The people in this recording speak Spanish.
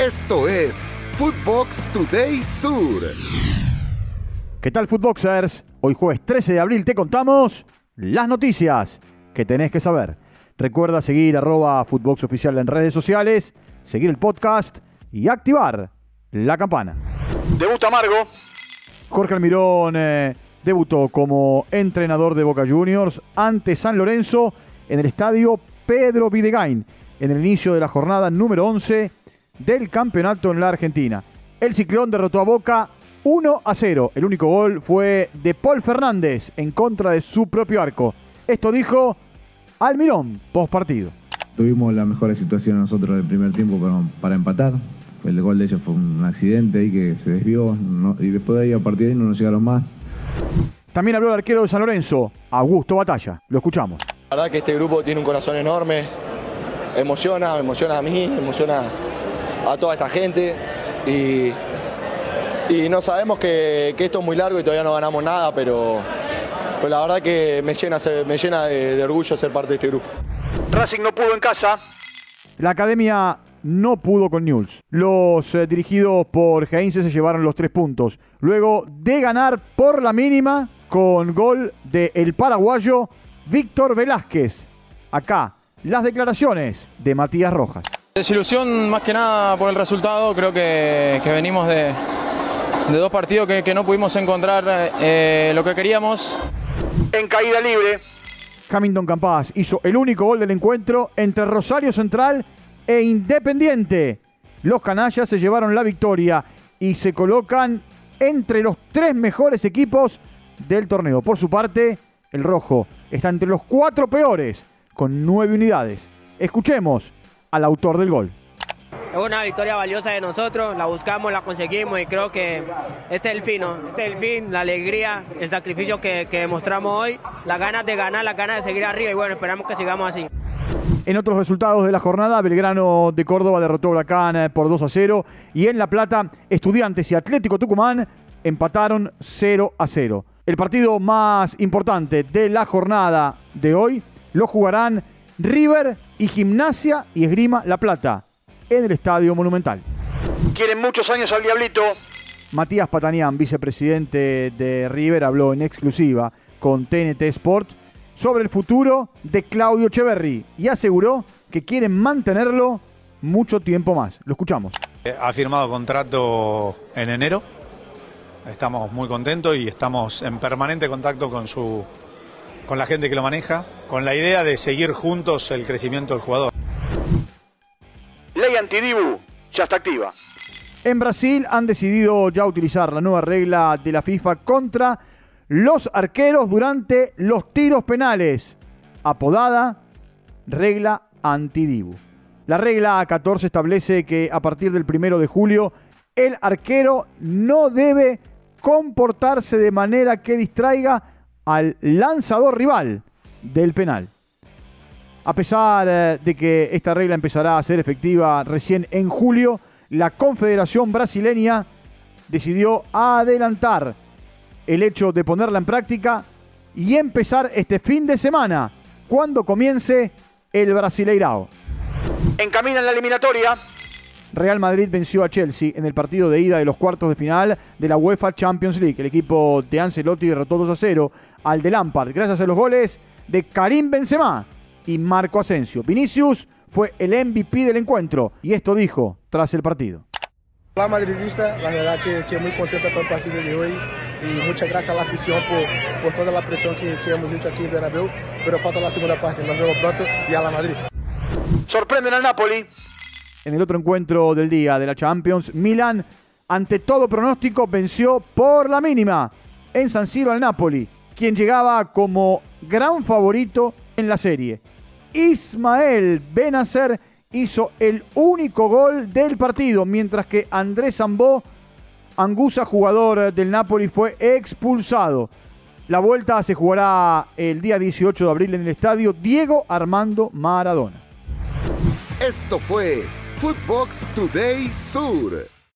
Esto es Footbox Today Sur. ¿Qué tal, Footboxers? Hoy jueves 13 de abril te contamos las noticias que tenés que saber. Recuerda seguir arroba Footbox Oficial en redes sociales, seguir el podcast y activar la campana. Debuta Amargo. Jorge Almirón eh, debutó como entrenador de Boca Juniors ante San Lorenzo en el estadio Pedro Videgain en el inicio de la jornada número 11 del campeonato en la Argentina. El Ciclón derrotó a Boca 1 a 0. El único gol fue de Paul Fernández en contra de su propio arco. Esto dijo Almirón post partido. Tuvimos la mejor situación nosotros del primer tiempo para, empatar. El gol de ellos fue un accidente ahí que se desvió y después de ahí a partir de ahí no nos llegaron más. También habló el arquero de San Lorenzo, Augusto Batalla. Lo escuchamos. La verdad que este grupo tiene un corazón enorme, emociona, me emociona a mí, emociona a toda esta gente y, y no sabemos que, esto es muy largo y todavía no ganamos nada, pero, pues la verdad que me llena, me llena de, orgullo ser parte de este grupo. Racing no pudo en casa. La academia no pudo con News. Los eh, dirigidos por Heinze se llevaron los tres puntos. Luego de ganar por la mínima con gol del el paraguayo Víctor Velázquez. Acá, las declaraciones de Matías Rojas. Desilusión más que nada por el resultado, creo que, venimos de, dos partidos que, no pudimos encontrar eh, lo que queríamos. En caída libre. Hamilton Campas hizo el único gol del encuentro entre Rosario Central e Independiente. Los canallas se llevaron la victoria y se colocan entre los tres mejores equipos del torneo. Por su parte, el rojo está entre los cuatro peores con nueve unidades. Escuchemos al autor del gol. Es una victoria valiosa de nosotros, la buscamos, la conseguimos y creo que este es el fin, este es el fin, la alegría, el sacrificio que, que demostramos hoy, las ganas de ganar, las ganas de seguir arriba y bueno, esperamos que sigamos así. En otros resultados de la jornada, Belgrano de Córdoba derrotó a Huracán eh, por 2 a 0 y en La Plata, Estudiantes y Atlético Tucumán empataron 0 a 0. El partido más importante de la jornada de hoy lo jugarán River y Gimnasia y Esgrima La Plata en el Estadio Monumental. Quieren muchos años al Diablito. Matías Patanián, vicepresidente de River, habló en exclusiva con TNT Sport sobre el futuro de Claudio Echeverry y aseguró que quieren mantenerlo mucho tiempo más. Lo escuchamos. Ha firmado contrato en enero. Estamos muy contentos y estamos en permanente contacto con su con la gente que lo maneja, con la idea de seguir juntos el crecimiento del jugador. Ley antidibu ya está activa. En Brasil han decidido ya utilizar la nueva regla de la FIFA contra los arqueros durante los tiros penales, apodada regla antidibu. La regla 14 establece que a partir del primero de julio el arquero no debe comportarse de manera que distraiga al lanzador rival del penal. A pesar eh, de que esta regla empezará a ser efectiva recién en julio, la Confederación Brasileña decidió adelantar el hecho de ponerla en práctica y empezar este fin de semana, cuando comience el Brasileirao. Encamina en la eliminatoria. Real Madrid venció a Chelsea en el partido de ida de los cuartos de final de la UEFA Champions League. El equipo de Ancelotti derrotó 2 a 0 al de Lampard gracias a los goles de Karim Benzema y Marco Asensio. Vinicius fue el MVP del encuentro y esto dijo tras el partido. La madridista, la verdad que, muy contenta con el partido de hoy y muchas gracias a la afición por, toda la presión que, hemos hecho aquí en Bernabéu, pero falta la segunda parte, nos vemos pronto y a la Madrid. Sorprenden al Napoli. En el otro encuentro del día de la Champions, Milan, ante todo pronóstico, venció por la mínima en San Siro al Napoli quien llegaba como gran favorito en la serie. Ismael Benacer hizo el único gol del partido, mientras que Andrés Zambó, Angusa, jugador del Napoli, fue expulsado. La vuelta se jugará el día 18 de abril en el estadio Diego Armando Maradona. Esto fue Footbox Today Sur.